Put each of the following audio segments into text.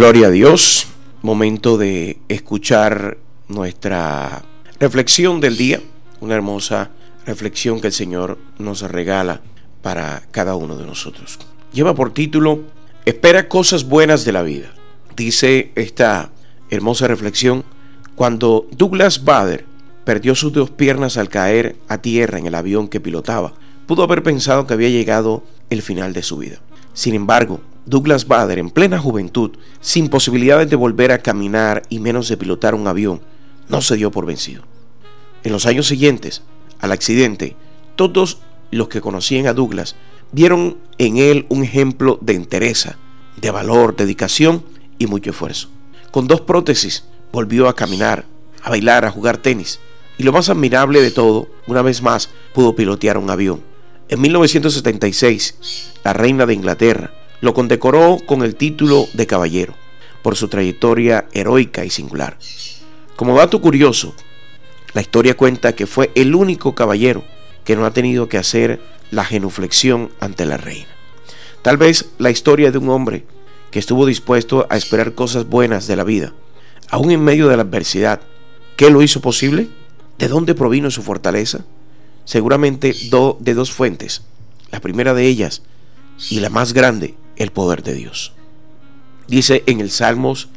Gloria a Dios. Momento de escuchar nuestra reflexión del día. Una hermosa reflexión que el Señor nos regala para cada uno de nosotros. Lleva por título Espera cosas buenas de la vida. Dice esta hermosa reflexión, cuando Douglas Bader perdió sus dos piernas al caer a tierra en el avión que pilotaba, pudo haber pensado que había llegado el final de su vida. Sin embargo, Douglas Bader, en plena juventud, sin posibilidades de volver a caminar y menos de pilotar un avión, no se dio por vencido. En los años siguientes al accidente, todos los que conocían a Douglas vieron en él un ejemplo de entereza, de valor, dedicación y mucho esfuerzo. Con dos prótesis volvió a caminar, a bailar, a jugar tenis. Y lo más admirable de todo, una vez más, pudo pilotear un avión. En 1976, la reina de Inglaterra lo condecoró con el título de caballero por su trayectoria heroica y singular. Como dato curioso, la historia cuenta que fue el único caballero que no ha tenido que hacer la genuflexión ante la reina. Tal vez la historia de un hombre que estuvo dispuesto a esperar cosas buenas de la vida, aún en medio de la adversidad. ¿Qué lo hizo posible? ¿De dónde provino su fortaleza? Seguramente de dos fuentes. La primera de ellas, y la más grande, el poder de Dios. Dice en el Salmos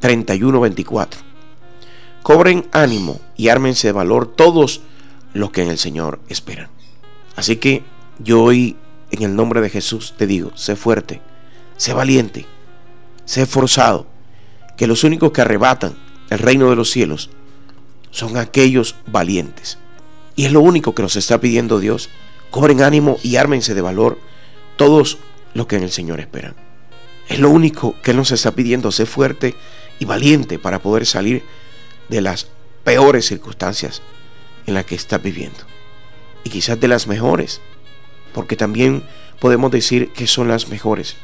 31, 24. Cobren ánimo y ármense de valor todos los que en el Señor esperan. Así que yo hoy, en el nombre de Jesús, te digo, sé fuerte, sé valiente, sé esforzado, que los únicos que arrebatan el reino de los cielos son aquellos valientes. Y es lo único que nos está pidiendo Dios. Cobren ánimo y ármense de valor todos lo que en el Señor esperan. Es lo único que nos está pidiendo, ser fuerte y valiente para poder salir de las peores circunstancias en las que está viviendo. Y quizás de las mejores, porque también podemos decir que son las mejores.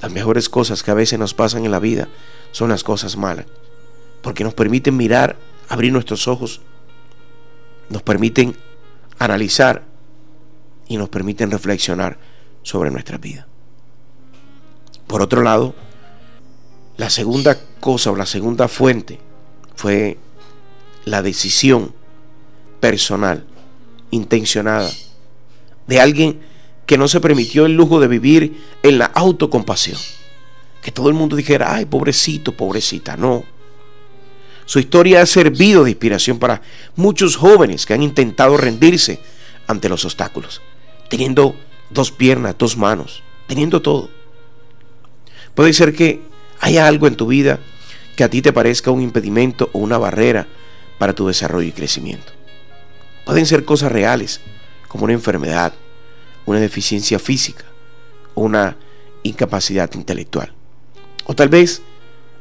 Las mejores cosas que a veces nos pasan en la vida son las cosas malas, porque nos permiten mirar, abrir nuestros ojos, nos permiten analizar y nos permiten reflexionar sobre nuestra vida. Por otro lado, la segunda cosa o la segunda fuente fue la decisión personal, intencionada, de alguien que no se permitió el lujo de vivir en la autocompasión. Que todo el mundo dijera, ay, pobrecito, pobrecita. No. Su historia ha servido de inspiración para muchos jóvenes que han intentado rendirse ante los obstáculos, teniendo dos piernas, dos manos, teniendo todo. Puede ser que haya algo en tu vida que a ti te parezca un impedimento o una barrera para tu desarrollo y crecimiento. Pueden ser cosas reales, como una enfermedad, una deficiencia física una incapacidad intelectual. O tal vez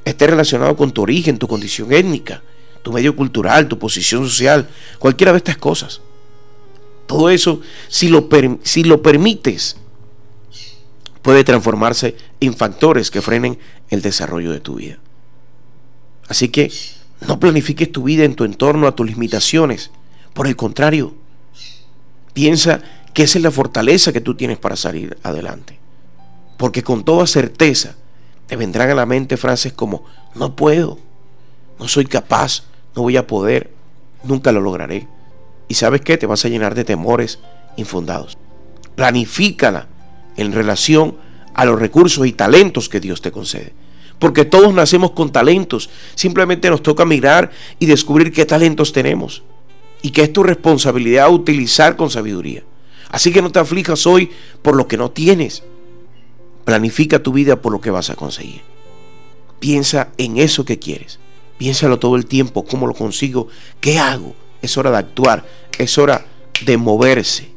esté relacionado con tu origen, tu condición étnica, tu medio cultural, tu posición social, cualquiera de estas cosas. Todo eso, si lo, si lo permites, puede transformarse en factores que frenen el desarrollo de tu vida. Así que no planifiques tu vida en tu entorno a tus limitaciones. Por el contrario, piensa que esa es la fortaleza que tú tienes para salir adelante. Porque con toda certeza te vendrán a la mente frases como, no puedo, no soy capaz, no voy a poder, nunca lo lograré. Y sabes qué, te vas a llenar de temores infundados. Planifícala en relación a los recursos y talentos que Dios te concede. Porque todos nacemos con talentos. Simplemente nos toca mirar y descubrir qué talentos tenemos. Y que es tu responsabilidad utilizar con sabiduría. Así que no te aflijas hoy por lo que no tienes. Planifica tu vida por lo que vas a conseguir. Piensa en eso que quieres. Piénsalo todo el tiempo, cómo lo consigo, qué hago, es hora de actuar, es hora de moverse.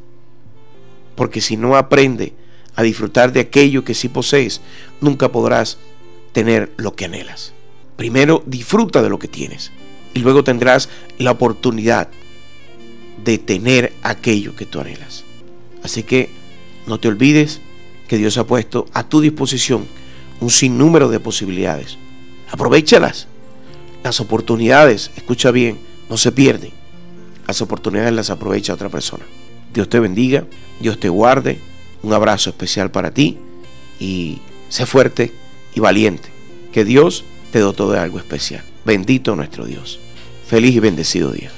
Porque si no aprende a disfrutar de aquello que sí posees, nunca podrás tener lo que anhelas. Primero disfruta de lo que tienes y luego tendrás la oportunidad de tener aquello que tú anhelas. Así que no te olvides que Dios ha puesto a tu disposición un sinnúmero de posibilidades. Aprovechalas. Las oportunidades, escucha bien, no se pierden las oportunidades las aprovecha otra persona. Dios te bendiga, Dios te guarde, un abrazo especial para ti y sé fuerte y valiente, que Dios te dotó de algo especial. Bendito nuestro Dios. Feliz y bendecido día.